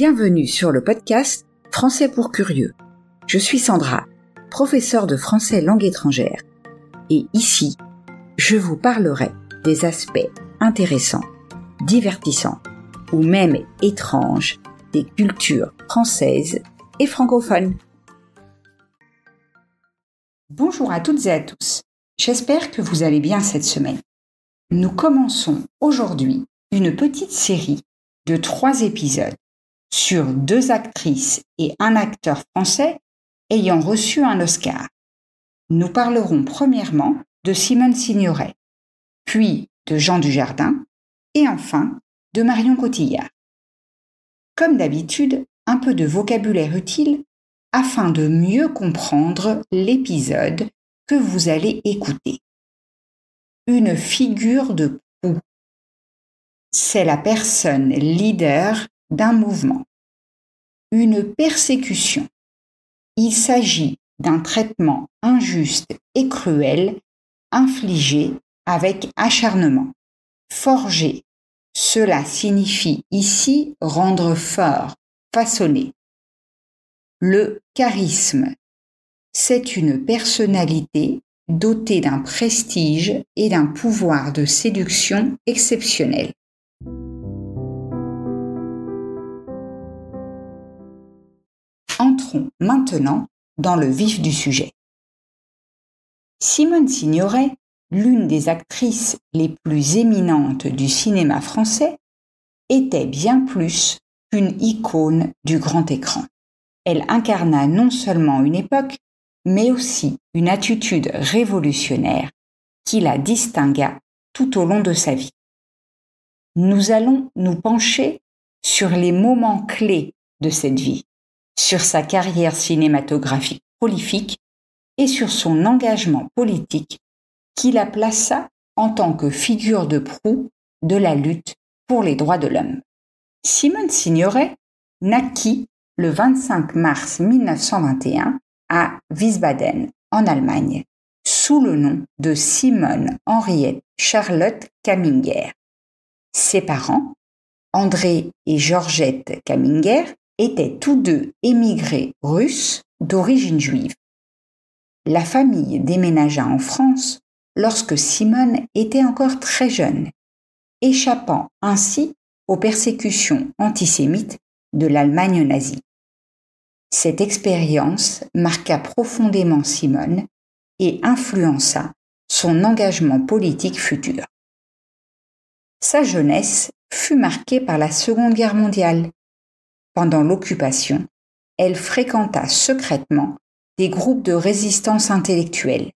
Bienvenue sur le podcast Français pour curieux. Je suis Sandra, professeure de français langue étrangère. Et ici, je vous parlerai des aspects intéressants, divertissants ou même étranges des cultures françaises et francophones. Bonjour à toutes et à tous. J'espère que vous allez bien cette semaine. Nous commençons aujourd'hui une petite série de trois épisodes sur deux actrices et un acteur français ayant reçu un Oscar. Nous parlerons premièrement de Simone Signoret, puis de Jean Dujardin et enfin de Marion Cotillard. Comme d'habitude, un peu de vocabulaire utile afin de mieux comprendre l'épisode que vous allez écouter. Une figure de proue. C'est la personne leader d'un mouvement. Une persécution. Il s'agit d'un traitement injuste et cruel infligé avec acharnement. Forger. Cela signifie ici rendre fort, façonner. Le charisme. C'est une personnalité dotée d'un prestige et d'un pouvoir de séduction exceptionnel. Maintenant dans le vif du sujet. Simone Signoret, l'une des actrices les plus éminentes du cinéma français, était bien plus qu'une icône du grand écran. Elle incarna non seulement une époque, mais aussi une attitude révolutionnaire qui la distingua tout au long de sa vie. Nous allons nous pencher sur les moments clés de cette vie, sur sa carrière cinématographique prolifique et sur son engagement politique qui la plaça en tant que figure de proue de la lutte pour les droits de l'homme. Simone Signoret naquit le 25 mars 1921 à Wiesbaden, en Allemagne, sous le nom de Simone Henriette Charlotte Kaminger. Ses parents, André et Georgette Kaminger, étaient tous deux émigrés russes d'origine juive. La famille déménagea en France lorsque Simone était encore très jeune, échappant ainsi aux persécutions antisémites de l'Allemagne nazie. Cette expérience marqua profondément Simone et influença son engagement politique futur. Sa jeunesse fut marquée par la Seconde Guerre mondiale pendant l'occupation, elle fréquenta secrètement des groupes de résistance intellectuelle,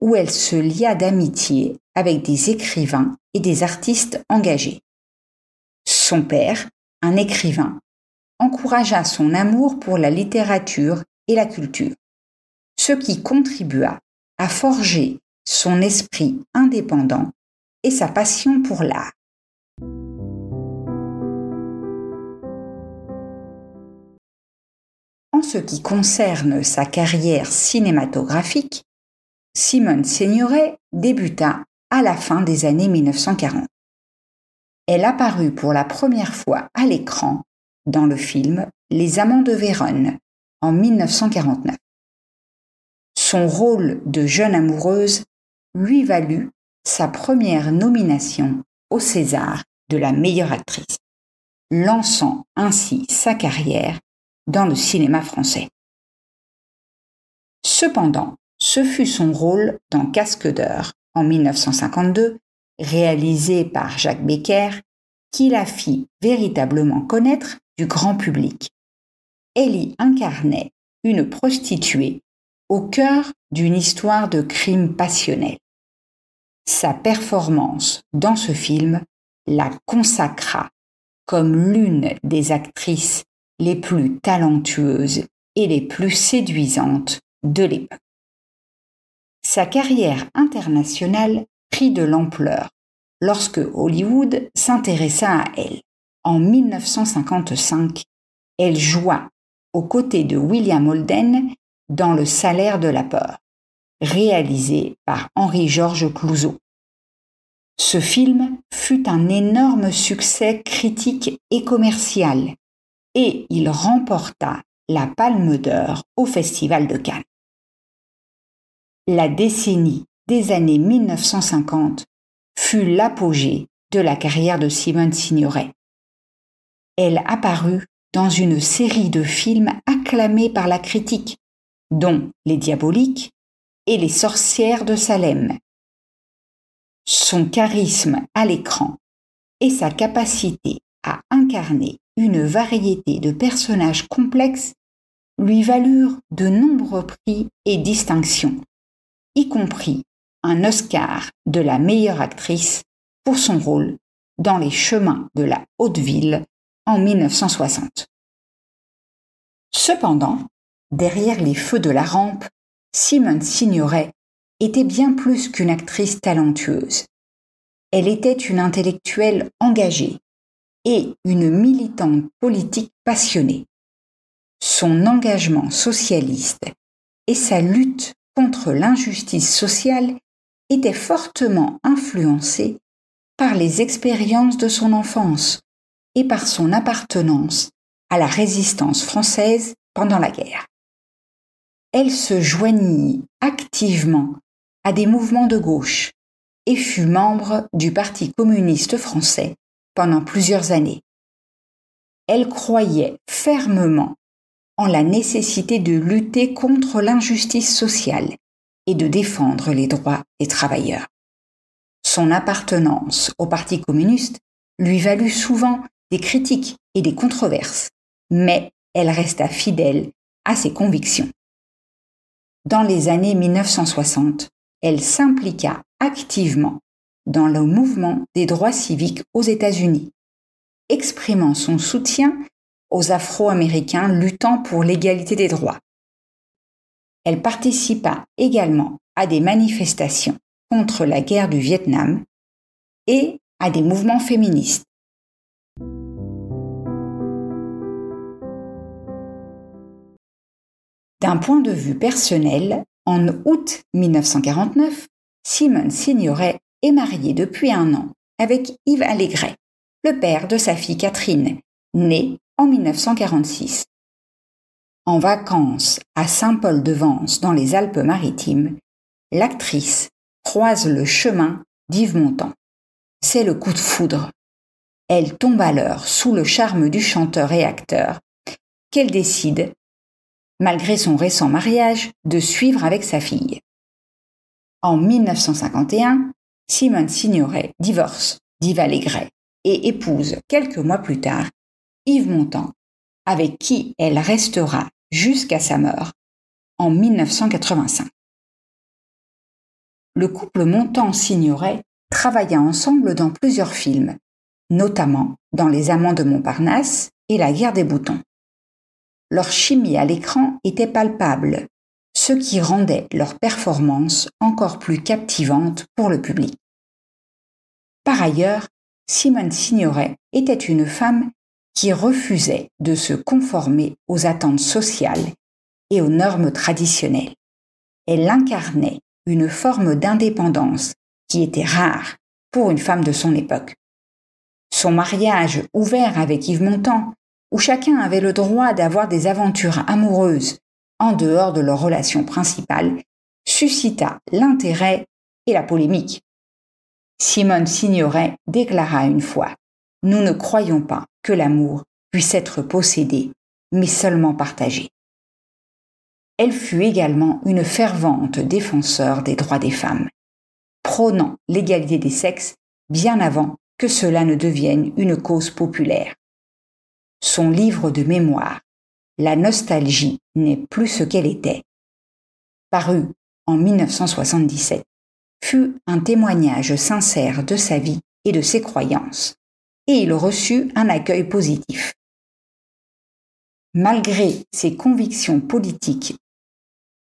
où elle se lia d'amitié avec des écrivains et des artistes engagés. Son père, un écrivain, encouragea son amour pour la littérature et la culture, ce qui contribua à forger son esprit indépendant et sa passion pour l'art. En ce qui concerne sa carrière cinématographique, Simone Signoret débuta à la fin des années 1940. Elle apparut pour la première fois à l'écran dans le film Les Amants de Vérone en 1949. Son rôle de jeune amoureuse lui valut sa première nomination au César de la meilleure actrice, lançant ainsi sa carrière dans le cinéma français. Cependant, ce fut son rôle dans Casque d'heure en 1952, réalisé par Jacques Becker, qui la fit véritablement connaître du grand public. Elle y incarnait une prostituée au cœur d'une histoire de crime passionnel. Sa performance dans ce film la consacra comme l'une des actrices les plus talentueuses et les plus séduisantes de l'époque. Sa carrière internationale prit de l'ampleur lorsque Hollywood s'intéressa à elle. En 1955, elle joua aux côtés de William Holden dans Le salaire de la peur, réalisé par Henri-Georges Clouzot. Ce film fut un énorme succès critique et commercial et il remporta la Palme d'Or au Festival de Cannes. La décennie des années 1950 fut l'apogée de la carrière de Simone Signoret. Elle apparut dans une série de films acclamés par la critique, dont Les Diaboliques et Les Sorcières de Salem. Son charisme à l'écran et sa capacité à incarner une variété de personnages complexes lui valurent de nombreux prix et distinctions, y compris un Oscar de la meilleure actrice pour son rôle dans Les chemins de la haute ville en 1960. Cependant, derrière les feux de la rampe, Simone Signoret était bien plus qu'une actrice talentueuse. Elle était une intellectuelle engagée et une militante politique passionnée. Son engagement socialiste et sa lutte contre l'injustice sociale étaient fortement influencés par les expériences de son enfance et par son appartenance à la résistance française pendant la guerre. Elle se joignit activement à des mouvements de gauche et fut membre du Parti communiste français pendant plusieurs années. Elle croyait fermement en la nécessité de lutter contre l'injustice sociale et de défendre les droits des travailleurs. Son appartenance au Parti communiste lui valut souvent des critiques et des controverses, mais elle resta fidèle à ses convictions. Dans les années 1960, elle s'impliqua activement dans le mouvement des droits civiques aux États-Unis, exprimant son soutien aux Afro-Américains luttant pour l'égalité des droits. Elle participa également à des manifestations contre la guerre du Vietnam et à des mouvements féministes. D'un point de vue personnel, en août 1949, Simone Signoret est mariée depuis un an avec Yves Allégret, le père de sa fille Catherine, née en 1946. En vacances à Saint-Paul-de-Vence dans les Alpes-Maritimes, l'actrice croise le chemin d'Yves Montand. C'est le coup de foudre. Elle tombe alors sous le charme du chanteur et acteur qu'elle décide malgré son récent mariage, de suivre avec sa fille. En 1951, Simone Signoret divorce d'Yves Allégret et épouse quelques mois plus tard Yves Montand, avec qui elle restera jusqu'à sa mort en 1985. Le couple Montand-Signoret travailla ensemble dans plusieurs films, notamment dans Les Amants de Montparnasse et La guerre des boutons. Leur chimie à l'écran était palpable, ce qui rendait leur performance encore plus captivante pour le public. Par ailleurs, Simone Signoret était une femme qui refusait de se conformer aux attentes sociales et aux normes traditionnelles. Elle incarnait une forme d'indépendance qui était rare pour une femme de son époque. Son mariage ouvert avec Yves Montand où chacun avait le droit d'avoir des aventures amoureuses en dehors de leur relation principale, suscita l'intérêt et la polémique. Simone Signoret déclara une fois Nous ne croyons pas que l'amour puisse être possédé, mais seulement partagé. Elle fut également une fervente défenseur des droits des femmes, prônant l'égalité des sexes bien avant que cela ne devienne une cause populaire son livre de mémoire La nostalgie n'est plus ce qu'elle était, paru en 1977, fut un témoignage sincère de sa vie et de ses croyances, et il reçut un accueil positif. Malgré ses convictions politiques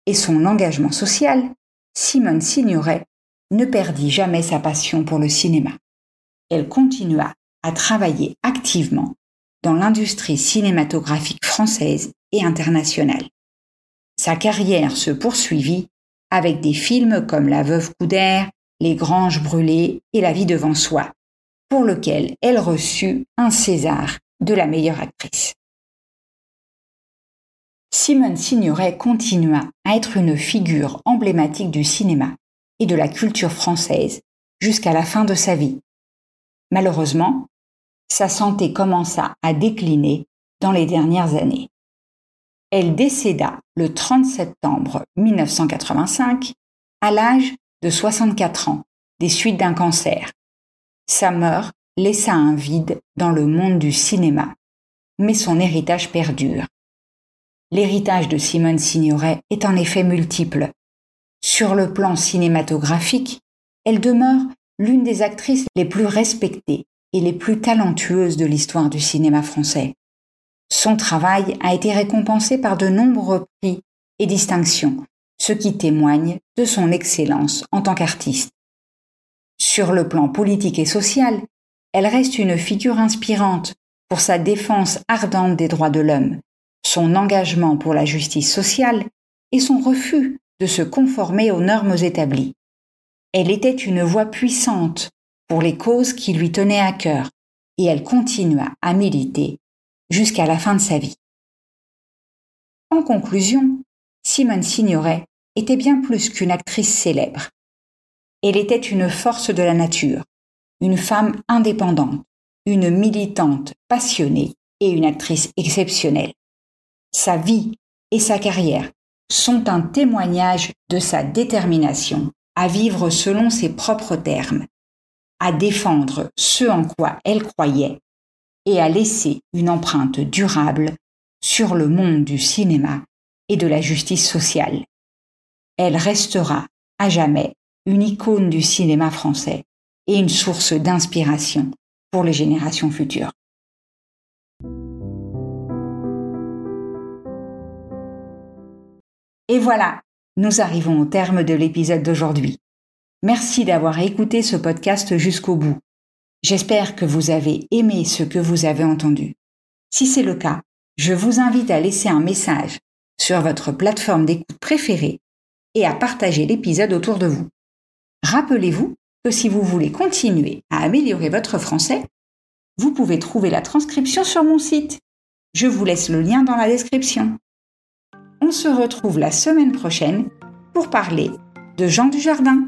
et son engagement social, Simone Signoret ne perdit jamais sa passion pour le cinéma. Elle continua à travailler activement dans l'industrie cinématographique française et internationale. Sa carrière se poursuivit avec des films comme La Veuve Coudert, Les Granges brûlées et La vie devant soi, pour lequel elle reçut un César de la meilleure actrice. Simone Signoret continua à être une figure emblématique du cinéma et de la culture française jusqu'à la fin de sa vie. Malheureusement, sa santé commença à décliner dans les dernières années. Elle décéda le 30 septembre 1985 à l'âge de 64 ans des suites d'un cancer. Sa mort laissa un vide dans le monde du cinéma, mais son héritage perdure. L'héritage de Simone Signoret est en effet multiple. Sur le plan cinématographique, elle demeure l'une des actrices les plus respectées et les plus talentueuses de l'histoire du cinéma français. Son travail a été récompensé par de nombreux prix et distinctions, ce qui témoigne de son excellence en tant qu'artiste. Sur le plan politique et social, elle reste une figure inspirante pour sa défense ardente des droits de l'homme, son engagement pour la justice sociale et son refus de se conformer aux normes établies. Elle était une voix puissante pour les causes qui lui tenaient à cœur et elle continua à militer jusqu'à la fin de sa vie. En conclusion, Simone Signoret était bien plus qu'une actrice célèbre. Elle était une force de la nature, une femme indépendante, une militante passionnée et une actrice exceptionnelle. Sa vie et sa carrière sont un témoignage de sa détermination à vivre selon ses propres termes, à défendre ce en quoi elle croyait et à laisser une empreinte durable sur le monde du cinéma et de la justice sociale. Elle restera à jamais une icône du cinéma français et une source d'inspiration pour les générations futures. Et voilà, nous arrivons au terme de l'épisode d'aujourd'hui. Merci d'avoir écouté ce podcast jusqu'au bout. J'espère que vous avez aimé ce que vous avez entendu. Si c'est le cas, je vous invite à laisser un message sur votre plateforme d'écoute préférée et à partager l'épisode autour de vous. Rappelez-vous que si vous voulez continuer à améliorer votre français, vous pouvez trouver la transcription sur mon site. Je vous laisse le lien dans la description on se retrouve la semaine prochaine pour parler de Jean du Jardin.